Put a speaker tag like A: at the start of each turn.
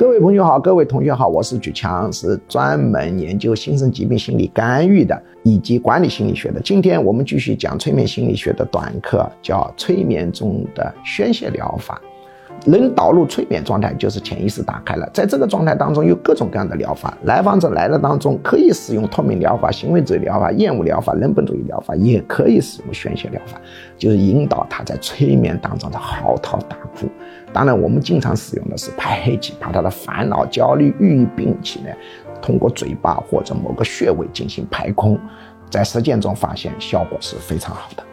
A: 各位朋友好，各位同学好，我是举强，是专门研究新生疾病心理干预的以及管理心理学的。今天我们继续讲催眠心理学的短课，叫催眠中的宣泄疗法。能导入催眠状态，就是潜意识打开了。在这个状态当中，有各种各样的疗法。来访者来了当中，可以使用透明疗法、行为主义疗法、厌恶疗法、人本主义疗法，也可以使用宣泄疗法，就是引导他在催眠当中的嚎啕大哭。当然，我们经常使用的是排黑气，把他的烦恼、焦虑、抑郁病气呢，通过嘴巴或者某个穴位进行排空。在实践中发现效果是非常好的。